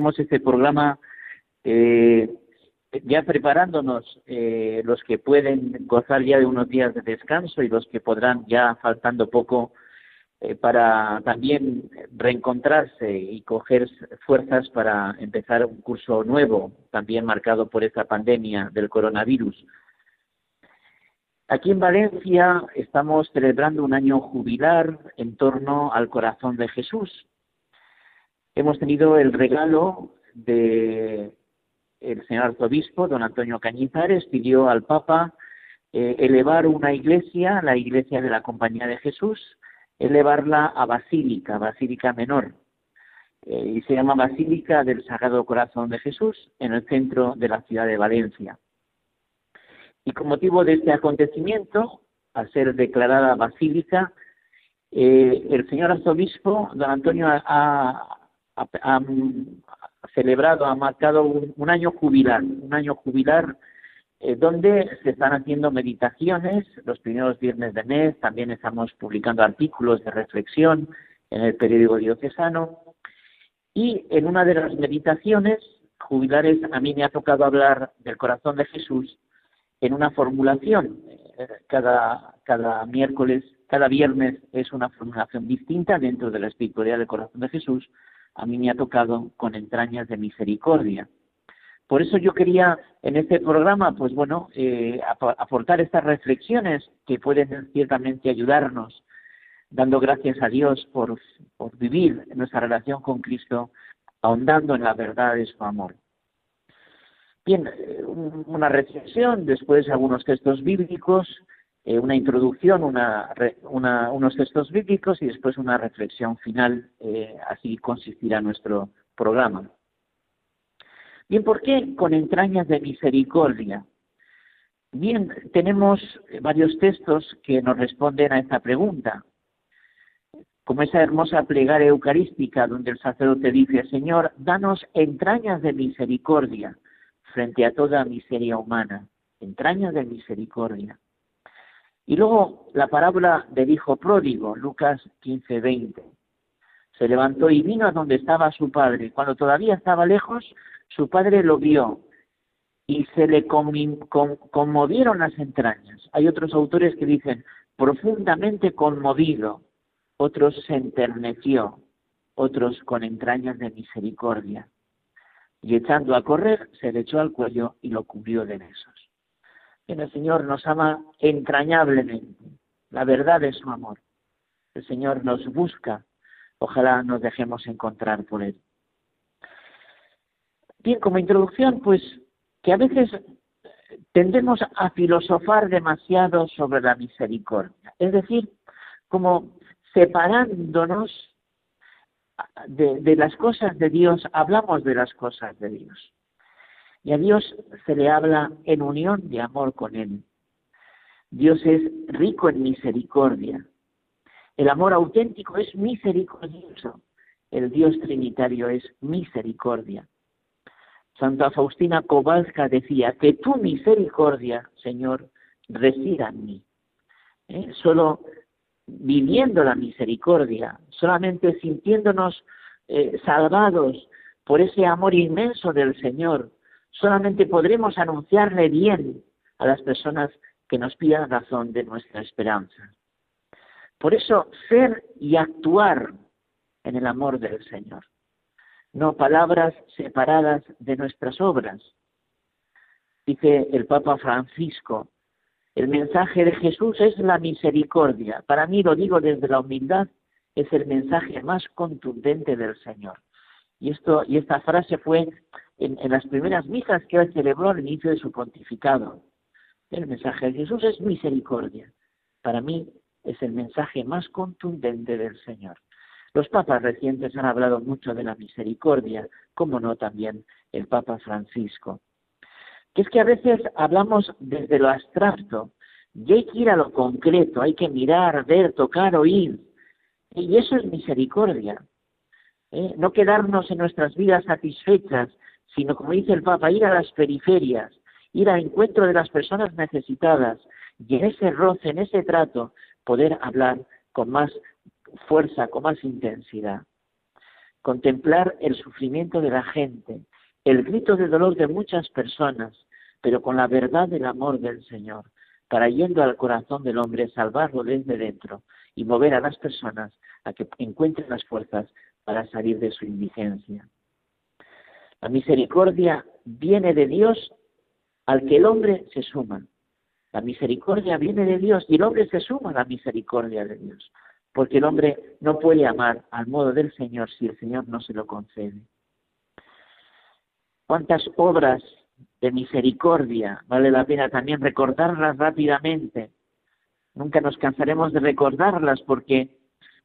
Hacemos este programa eh, ya preparándonos eh, los que pueden gozar ya de unos días de descanso y los que podrán ya faltando poco eh, para también reencontrarse y coger fuerzas para empezar un curso nuevo, también marcado por esta pandemia del coronavirus. Aquí en Valencia estamos celebrando un año jubilar en torno al corazón de Jesús, hemos tenido el regalo de el señor arzobispo, don Antonio Cañizares, pidió al Papa eh, elevar una iglesia, la iglesia de la Compañía de Jesús, elevarla a Basílica, Basílica Menor, eh, y se llama Basílica del Sagrado Corazón de Jesús, en el centro de la ciudad de Valencia. Y con motivo de este acontecimiento, al ser declarada basílica, eh, el señor arzobispo, don Antonio, ha, ha, celebrado, ha marcado un, año jubilar, un año jubilar eh, donde se están haciendo meditaciones los primeros viernes de mes, también estamos publicando artículos de reflexión en el periódico diocesano y en una de las meditaciones jubilares a mí me ha tocado hablar del corazón de Jesús en una formulación. Eh, cada, cada miércoles, cada viernes es una formulación distinta dentro de la espiritualidad del corazón de Jesús a mí me ha tocado con entrañas de misericordia. Por eso yo quería en este programa, pues bueno, eh, aportar estas reflexiones que pueden ciertamente ayudarnos, dando gracias a Dios por, por vivir nuestra relación con Cristo, ahondando en la verdad de su amor. Bien, eh, una reflexión, después algunos textos bíblicos, eh, una introducción, una, unos textos bíblicos y después una reflexión final. Eh, así consistirá nuestro programa. Bien, ¿por qué con entrañas de misericordia? Bien, tenemos varios textos que nos responden a esta pregunta. Como esa hermosa plegaria eucarística donde el sacerdote dice, Señor, danos entrañas de misericordia frente a toda miseria humana, entrañas de misericordia. Y luego la parábola del hijo pródigo, Lucas 15, 20. Se levantó y vino a donde estaba su padre. Cuando todavía estaba lejos, su padre lo vio y se le conmovieron las entrañas. Hay otros autores que dicen profundamente conmovido, otros se enterneció, otros con entrañas de misericordia. Y echando a correr, se le echó al cuello y lo cubrió de besos el Señor nos ama entrañablemente. La verdad es su amor. El Señor nos busca. Ojalá nos dejemos encontrar por Él. Bien, como introducción, pues que a veces tendemos a filosofar demasiado sobre la misericordia. Es decir, como separándonos de, de las cosas de Dios, hablamos de las cosas de Dios. Y a Dios se le habla en unión de amor con Él. Dios es rico en misericordia. El amor auténtico es misericordioso. El Dios trinitario es misericordia. Santa Faustina Kowalska decía que tu misericordia, Señor, resida en mí. ¿Eh? Solo viviendo la misericordia, solamente sintiéndonos eh, salvados por ese amor inmenso del Señor, solamente podremos anunciarle bien a las personas que nos pidan razón de nuestra esperanza. Por eso, ser y actuar en el amor del Señor, no palabras separadas de nuestras obras. Dice el Papa Francisco, el mensaje de Jesús es la misericordia. Para mí, lo digo desde la humildad, es el mensaje más contundente del Señor. Y, esto, y esta frase fue en, las primeras misas que él celebró al inicio de su pontificado. El mensaje de Jesús es misericordia. Para mí es el mensaje más contundente del Señor. Los papas recientes han hablado mucho de la misericordia, como no también el Papa Francisco. Que es que a veces hablamos desde lo abstracto y hay que ir a lo concreto, hay que mirar, ver, tocar, oír. Y eso es misericordia. ¿eh? No quedarnos en nuestras vidas satisfechas, sino, como dice el Papa, ir a las periferias, ir al encuentro de las personas necesitadas y en ese roce, en ese trato, poder hablar con más fuerza, con más intensidad. Contemplar el sufrimiento de la gente, el grito de dolor de muchas personas, pero con la verdad del amor del Señor, para yendo al corazón del hombre, salvarlo desde dentro y mover a las personas a que encuentren las fuerzas para salir de su indigencia. La misericordia viene de Dios al que el hombre se suma. La misericordia viene de Dios y el hombre se suma a la misericordia de Dios, porque el hombre no puede amar al modo del Señor si el Señor no se lo concede. ¿Cuántas obras de misericordia vale la pena también recordarlas rápidamente? Nunca nos cansaremos de recordarlas porque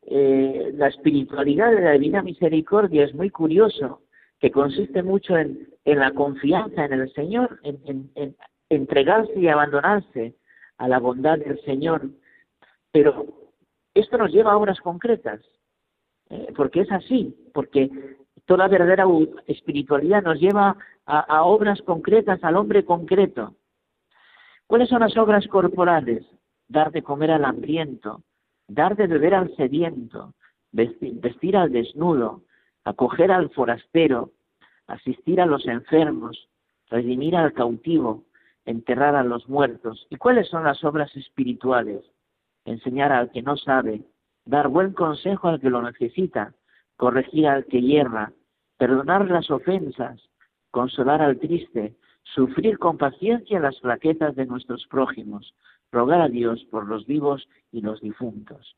eh, la espiritualidad de la divina misericordia es muy curioso, que consiste mucho en, la confianza en el Señor, en, entregarse y abandonarse a la bondad del Señor. Pero esto nos lleva a obras concretas, ¿eh? porque es así, porque toda verdadera espiritualidad nos lleva a obras concretas, al hombre concreto. ¿Cuáles son las obras corporales? Dar de comer al hambriento, dar de beber al sediento, vestir, al desnudo, acoger al forastero, asistir a los enfermos, redimir al cautivo, enterrar a los muertos. ¿Y cuáles son las obras espirituales? Enseñar al que no sabe, dar buen consejo al que lo necesita, corregir al que hierra, perdonar las ofensas, consolar al triste, sufrir con paciencia las flaquezas de nuestros prójimos, rogar a Dios por los vivos y los difuntos.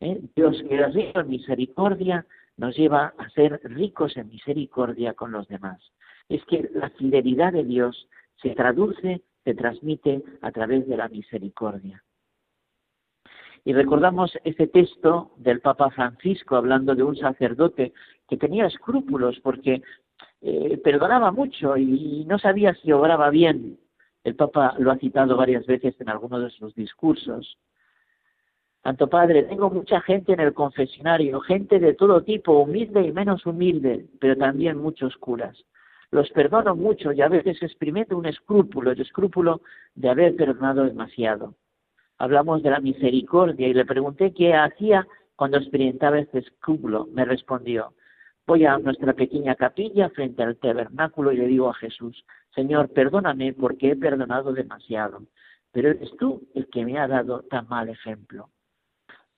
¿Eh? Dios que rico en misericordia nos lleva a ser ricos en misericordia con los demás. Es que la fidelidad de Dios se traduce, se transmite a través de la misericordia. Y recordamos ese texto del Papa Francisco hablando de un sacerdote que tenía escrúpulos porque eh, perdonaba mucho y no sabía si obraba bien. El Papa lo ha citado varias veces en algunos de sus discursos. Santo Padre, tengo mucha gente en el confesionario, gente de todo tipo, humilde y menos humilde, pero también muchos curas. Los perdono mucho y a veces experimento un escrúpulo, el escrúpulo de haber perdonado demasiado. Hablamos de la misericordia y le pregunté qué hacía cuando experimentaba este escrúpulo. Me respondió, voy a nuestra pequeña capilla frente al tabernáculo y le digo a Jesús, Señor, perdóname porque he perdonado demasiado, pero eres tú el que me ha dado tan mal ejemplo.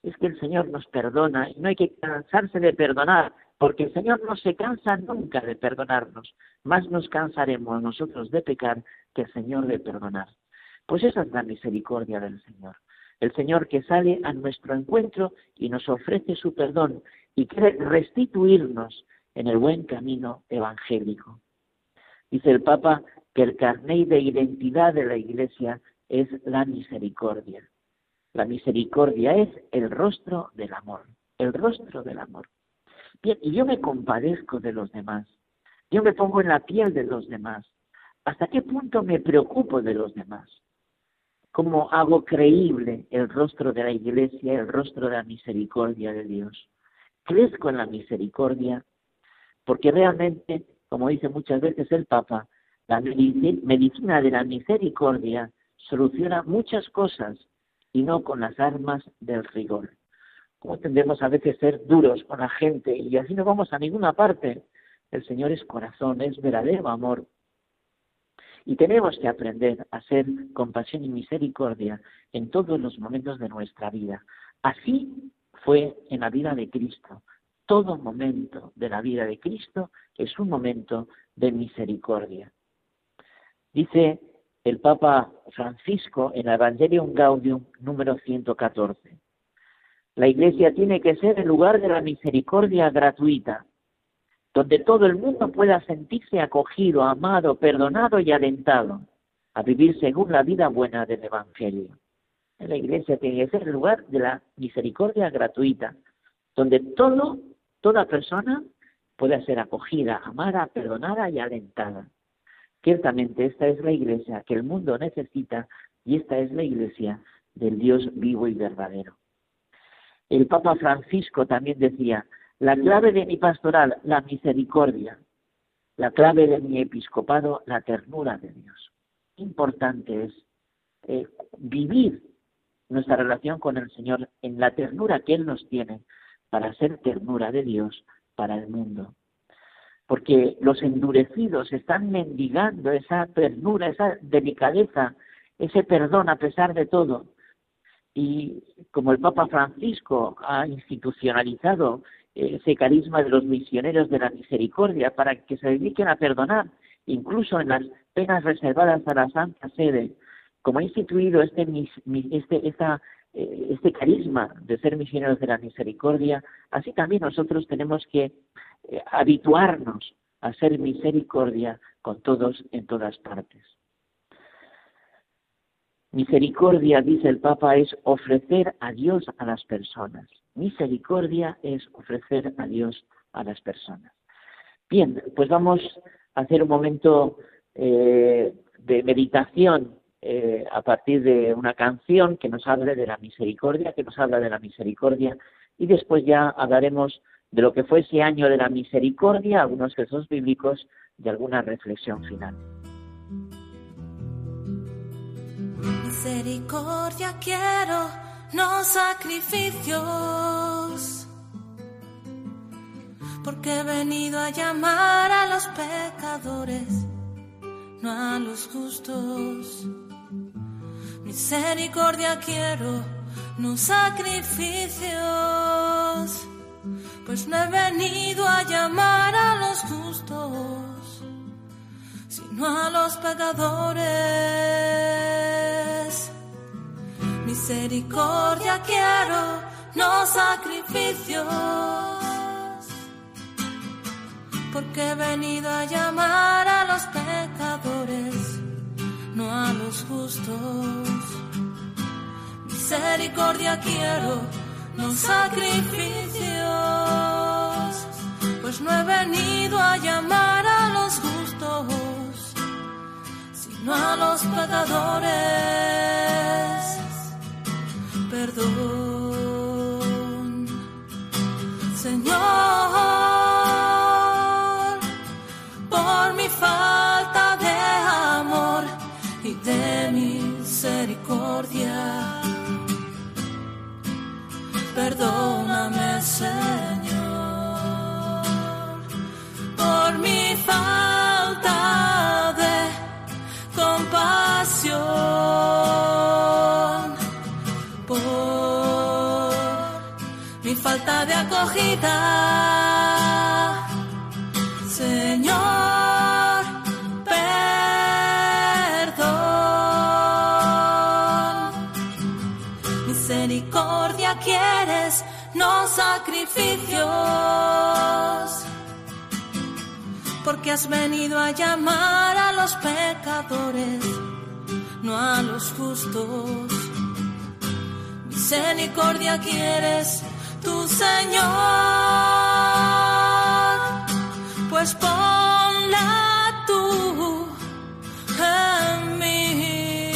Es que el Señor nos perdona y no hay que cansarse de perdonar, porque el Señor no se cansa nunca de perdonarnos, más nos cansaremos nosotros de pecar que el Señor de perdonar. Pues esa es la misericordia del Señor. El Señor que sale a nuestro encuentro y nos ofrece su perdón y quiere restituirnos en el buen camino evangélico. Dice el Papa que el carnet de identidad de la Iglesia es la misericordia. La misericordia es el rostro del amor, el rostro del amor. Bien, y yo me compadezco de los demás, yo me pongo en la piel de los demás. ¿Hasta qué punto me preocupo de los demás? ¿Cómo hago creíble el rostro de la Iglesia, el rostro de la misericordia de Dios? crezco en la misericordia, porque realmente, como dice muchas veces el Papa, la medicina de la misericordia soluciona muchas cosas y no con las armas del rigor. Como tendemos a veces ser duros con la gente y así no vamos a ninguna parte. El Señor es corazón, es verdadero amor. Y tenemos que aprender a ser compasión y misericordia en todos los momentos de nuestra vida. Así fue en la vida de Cristo. Todo momento de la vida de Cristo es un momento de misericordia. Dice el Papa Francisco en Evangelium Gaudium número 114. La Iglesia tiene que ser el lugar de la misericordia gratuita, donde todo el mundo pueda sentirse acogido, amado, perdonado y alentado a vivir según la vida buena del Evangelio la iglesia tiene que ser el lugar de la misericordia gratuita, donde todo toda persona pueda ser acogida, amada, perdonada y alentada. Ciertamente esta es la iglesia que el mundo necesita y esta es la iglesia del Dios vivo y verdadero. El Papa Francisco también decía, la clave de mi pastoral, la misericordia, la clave de mi episcopado, la ternura de Dios. Importante es eh, vivir nuestra relación con el Señor en la ternura que Él nos tiene para ser ternura de Dios para el mundo. Porque los endurecidos están mendigando esa ternura, esa delicadeza, ese perdón a pesar de todo. Y como el Papa Francisco ha institucionalizado ese carisma de los misioneros de la misericordia para que se dediquen a perdonar, incluso en las penas reservadas a la Santa Sede, como ha instituido este, este, eh, este carisma de ser misioneros de la misericordia, así también nosotros tenemos que eh, habituarnos a ser misericordia con todos en todas partes. Misericordia, dice el Papa, es ofrecer a Dios a las personas. Misericordia es ofrecer a Dios a las personas. Bien, pues vamos a hacer un momento eh, de meditación eh, a partir de una canción que nos hable de la misericordia, que nos habla de la misericordia, y después ya hablaremos de lo que fue ese año de la misericordia, algunos versos bíblicos y alguna reflexión final. Misericordia quiero no sacrificios, porque he venido a llamar a los pecadores, no a los justos. Misericordia quiero, no sacrificios, pues no he venido a llamar a los justos, sino a los pecadores. Misericordia quiero, no sacrificios, porque he venido a llamar a los pecadores, no a los justos. Misericordia quiero, no sacrificios, pues no he venido a llamar a los justos, sino a los pecadores perdón. Señor, Perdóname, Señor, por mi falta de compasión mi falta de acogida. Porque has venido a llamar a los pecadores, no a los justos. Misericordia quieres tu Señor, pues ponla tú en mí,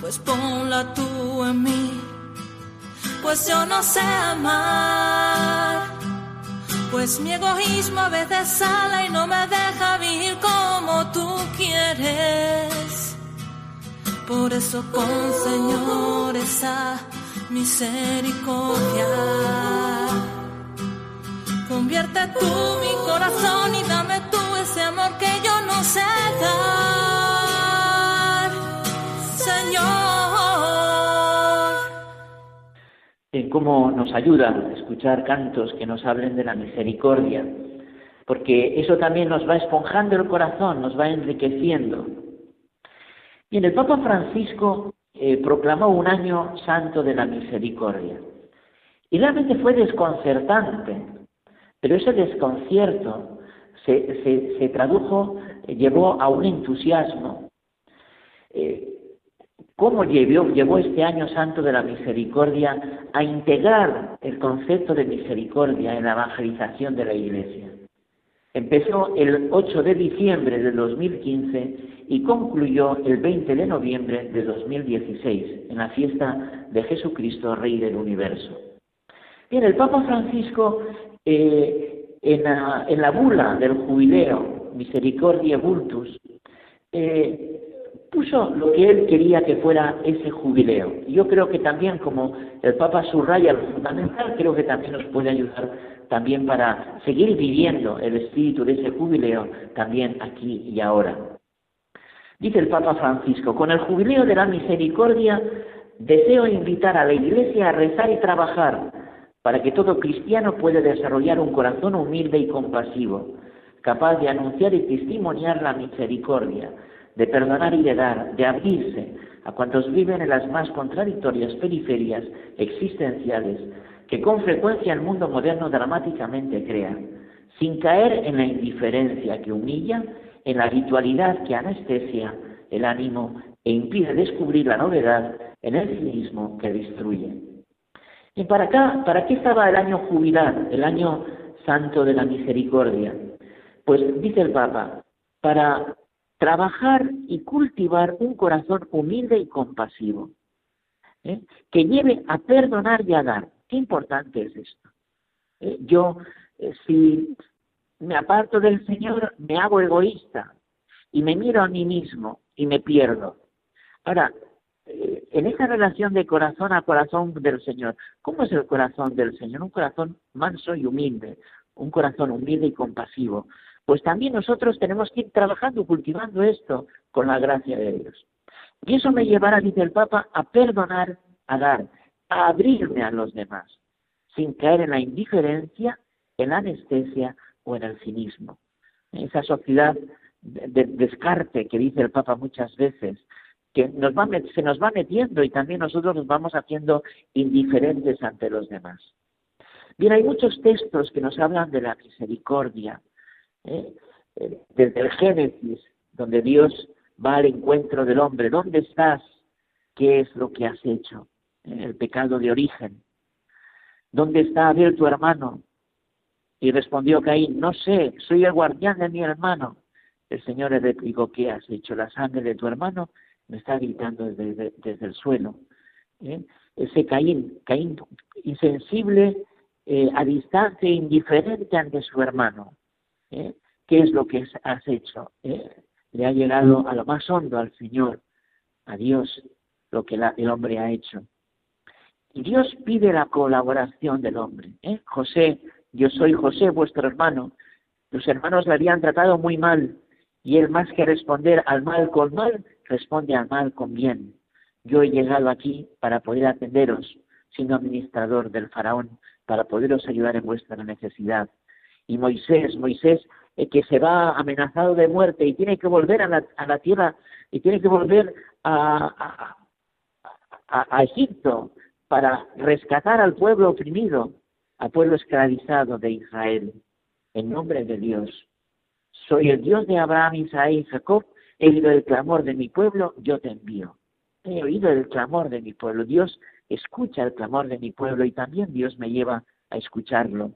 pues ponla tú en mí, pues yo no sé amar, pues mi egoísmo a veces sale y no me deja vivir como tú quieres. Por eso con Señor esa misericordia. Convierte tú mi corazón y dame tú ese amor que yo no sé cómo nos ayuda escuchar cantos que nos hablen de la misericordia, porque eso también nos va esponjando el corazón, nos va enriqueciendo. Bien, el Papa Francisco eh, proclamó un año santo de la misericordia. Y realmente fue desconcertante, pero ese desconcierto se, tradujo, llevó a un entusiasmo. Eh, cómo llevó, llevó este año santo de la misericordia a integrar el concepto de misericordia en la evangelización de la Iglesia. Empezó el 8 de diciembre de 2015 y concluyó el 20 de noviembre de 2016 en la fiesta de Jesucristo, Rey del Universo. Bien, el Papa Francisco eh, en, la, bula del jubileo Misericordia Vultus eh, puso lo que él quería que fuera ese jubileo. Yo creo que también, como el Papa subraya lo fundamental, creo que también nos puede ayudar también para seguir viviendo el espíritu de ese jubileo también aquí y ahora. Dice el Papa Francisco, con el jubileo de la misericordia deseo invitar a la Iglesia a rezar y trabajar para que todo cristiano pueda desarrollar un corazón humilde y compasivo, capaz de anunciar y testimoniar la misericordia, de perdonar y de dar, de abrirse a cuantos viven en las más contradictorias periferias existenciales que con frecuencia el mundo moderno dramáticamente crea, sin caer en la indiferencia que humilla, en la habitualidad que anestesia el ánimo e impide descubrir la novedad en el cinismo que destruye. ¿Y para acá, para qué estaba el año jubilar, el año santo de la misericordia? Pues dice el Papa, para trabajar y cultivar un corazón humilde y compasivo, ¿eh? que lleve a perdonar y a dar. Qué importante es esto. ¿Eh? yo, eh, si me aparto del Señor, me hago egoísta y me miro a mí mismo y me pierdo. Ahora, en esa relación de corazón a corazón del Señor, ¿cómo es el corazón del Señor? Un corazón manso y humilde, un corazón humilde y compasivo pues también nosotros tenemos que ir trabajando, cultivando esto con la gracia de Dios. Y eso me llevará, dice el Papa, a perdonar, a dar, a abrirme a los demás, sin caer en la indiferencia, en la anestesia o en el cinismo. Esa sociedad de descarte que dice el Papa muchas veces, que nos va, se nos va metiendo y también nosotros nos vamos haciendo indiferentes ante los demás. Bien, hay muchos textos que nos hablan de la misericordia, ¿eh? Eh, desde el Génesis, donde Dios va al encuentro del hombre. ¿Dónde estás? ¿Qué es lo que has hecho? ¿Eh? El pecado de origen. ¿Dónde está Abel tu hermano? Y respondió Caín, no sé, soy el guardián de mi hermano. El Señor le replicó, ¿qué has hecho? La sangre de tu hermano me está gritando desde, el suelo. Ese Caín, Caín insensible, a distancia, indiferente ante su hermano. ¿Eh? ¿Qué es lo que has hecho? ¿Eh? Le ha llegado a lo más hondo al Señor, a Dios, lo que el hombre ha hecho. Y Dios pide la colaboración del hombre. ¿eh? José, yo soy José, vuestro hermano. Los hermanos le habían tratado muy mal y él más que responder al mal con mal, responde al mal con bien. Yo he llegado aquí para poder atenderos, siendo administrador del faraón, para poderos ayudar en vuestra necesidad y Moisés, Moisés eh, que se va amenazado de muerte y tiene que volver a la, tierra y tiene que volver a, a, Egipto para rescatar al pueblo oprimido, al pueblo esclavizado de Israel, en nombre de Dios. Soy el Dios de Abraham, Isaac y Jacob, he oído el clamor de mi pueblo, yo te envío. He oído el clamor de mi pueblo. Dios escucha el clamor de mi pueblo y también Dios me lleva a escucharlo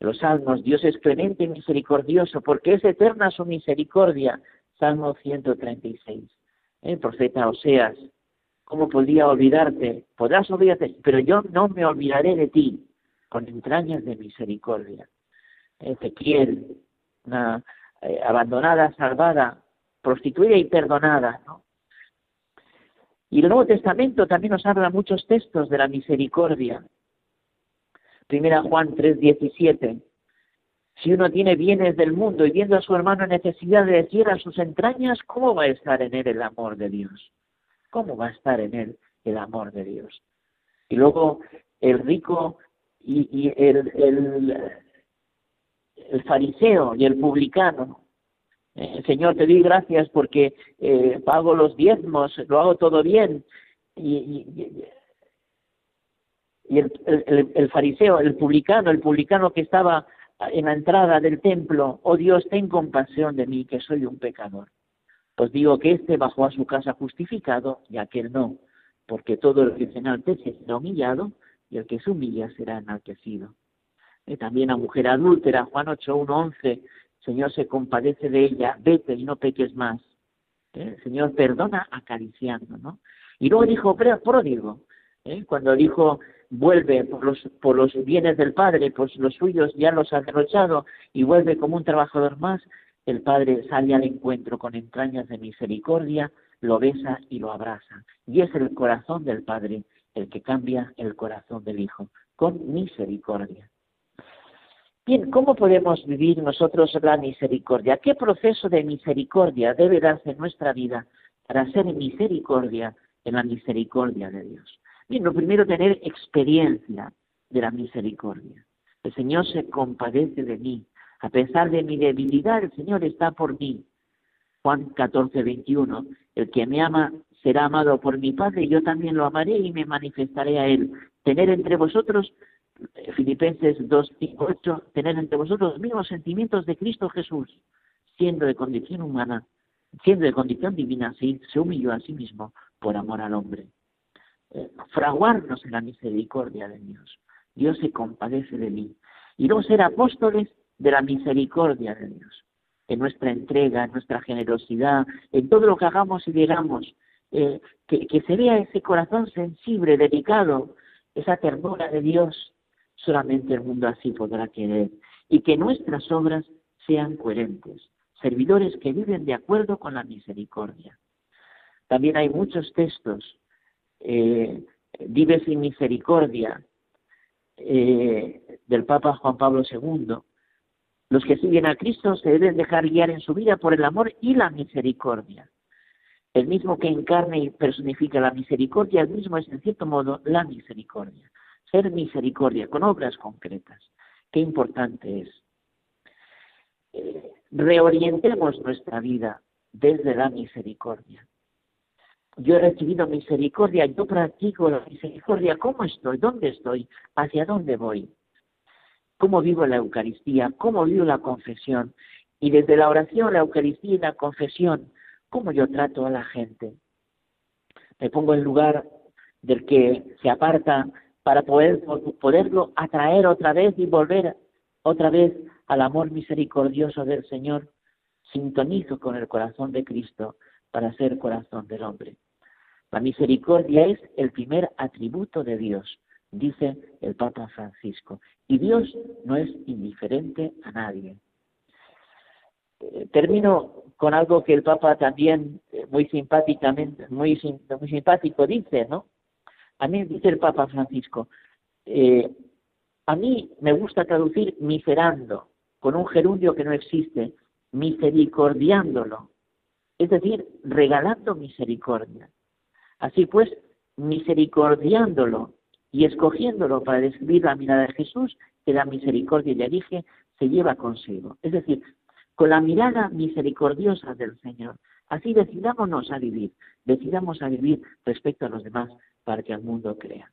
los salmos, Dios es clemente y misericordioso, porque es eterna su misericordia. Salmo 136. El profeta Oseas, ¿cómo podría olvidarte? Podrás olvidarte, pero yo no me olvidaré de ti, con entrañas de misericordia. Ezequiel, una eh, abandonada, salvada, prostituida y perdonada, ¿no? Y el Nuevo Testamento también nos habla muchos textos de la misericordia. Primera Juan 3:17. Si uno tiene bienes del mundo y viendo a su hermano necesidad de decir a sus entrañas, ¿cómo va a estar en él el amor de Dios? ¿Cómo va a estar en él el amor de Dios? Y luego el rico y, el, el, fariseo y el publicano. Eh, Señor, te doy gracias porque eh, pago los diezmos, lo hago todo bien. y, y el, fariseo, el publicano, el publicano que estaba en la entrada del templo, oh Dios, ten compasión de mí, que soy un pecador. Os digo que éste bajó a su casa justificado y aquel no, porque todo el que se enaltece será humillado y el que se humilla será enaltecido. Y también la mujer adúltera, Juan 8, 1, 11, Señor se compadece de ella, vete y no peques más. ¿Eh? Señor perdona acariciando, ¿no? Y luego dijo, pródigo, ¿eh? cuando dijo, vuelve por los, por los bienes del Padre, pues los suyos ya los ha derrochado y vuelve como un trabajador más, el Padre sale al encuentro con entrañas de misericordia, lo besa y lo abraza. Y es el corazón del Padre el que cambia el corazón del Hijo, con misericordia. Bien, ¿cómo podemos vivir nosotros la misericordia? ¿Qué proceso de misericordia debe darse en nuestra vida para ser misericordia en la misericordia de Dios? Bien, lo primero, tener experiencia de la misericordia. El Señor se compadece de mí. A pesar de mi debilidad, el Señor está por mí. Juan 14, 21. El que me ama será amado por mi Padre, yo también lo amaré y me manifestaré a Él. Tener entre vosotros Filipenses 2, 5, 8, tener entre vosotros los mismos sentimientos de Cristo Jesús, siendo de condición humana, siendo de condición divina, sí, se humilló a sí mismo por amor al hombre. Eh, fraguarnos en la misericordia de Dios. Dios se compadece de mí. Y no ser apóstoles de la misericordia de Dios. En nuestra entrega, en nuestra generosidad, en todo lo que hagamos y digamos, eh, que, que se vea ese corazón sensible, dedicado, esa ternura de Dios Solamente el mundo así podrá querer. Y que nuestras obras sean coherentes, servidores que viven de acuerdo con la misericordia. También hay muchos textos. Eh, vive sin misericordia eh, del Papa Juan Pablo II. Los que siguen a Cristo se deben dejar guiar en su vida por el amor y la misericordia. El mismo que encarna y personifica la misericordia, el mismo es en cierto modo la misericordia ser misericordia con obras concretas. Qué importante es. Eh, reorientemos nuestra vida desde la misericordia. Yo he recibido misericordia, yo practico la misericordia. ¿Cómo estoy? ¿Dónde estoy? ¿Hacia dónde voy? ¿Cómo vivo la Eucaristía? ¿Cómo vivo la confesión? Y desde la oración, la Eucaristía y la confesión, ¿cómo yo trato a la gente? Me pongo en lugar del que se aparta para poder, poderlo atraer otra vez y volver otra vez al amor misericordioso del Señor, sintonizo con el corazón de Cristo para ser corazón del hombre. La misericordia es el primer atributo de Dios, dice el Papa Francisco, y Dios no es indiferente a nadie. Eh, termino con algo que el Papa también eh, muy simpáticamente, muy, muy simpático dice, ¿no? A mí, dice el Papa Francisco, eh, a mí me gusta traducir miserando, con un gerundio que no existe, misericordiándolo, es decir, regalando misericordia. Así pues, misericordiándolo y escogiéndolo para describir la mirada de Jesús, que la misericordia, ya dije, se lleva consigo. Es decir, con la mirada misericordiosa del Señor. Así decidámonos a vivir, decidamos a vivir respecto a los demás, para que el mundo crea.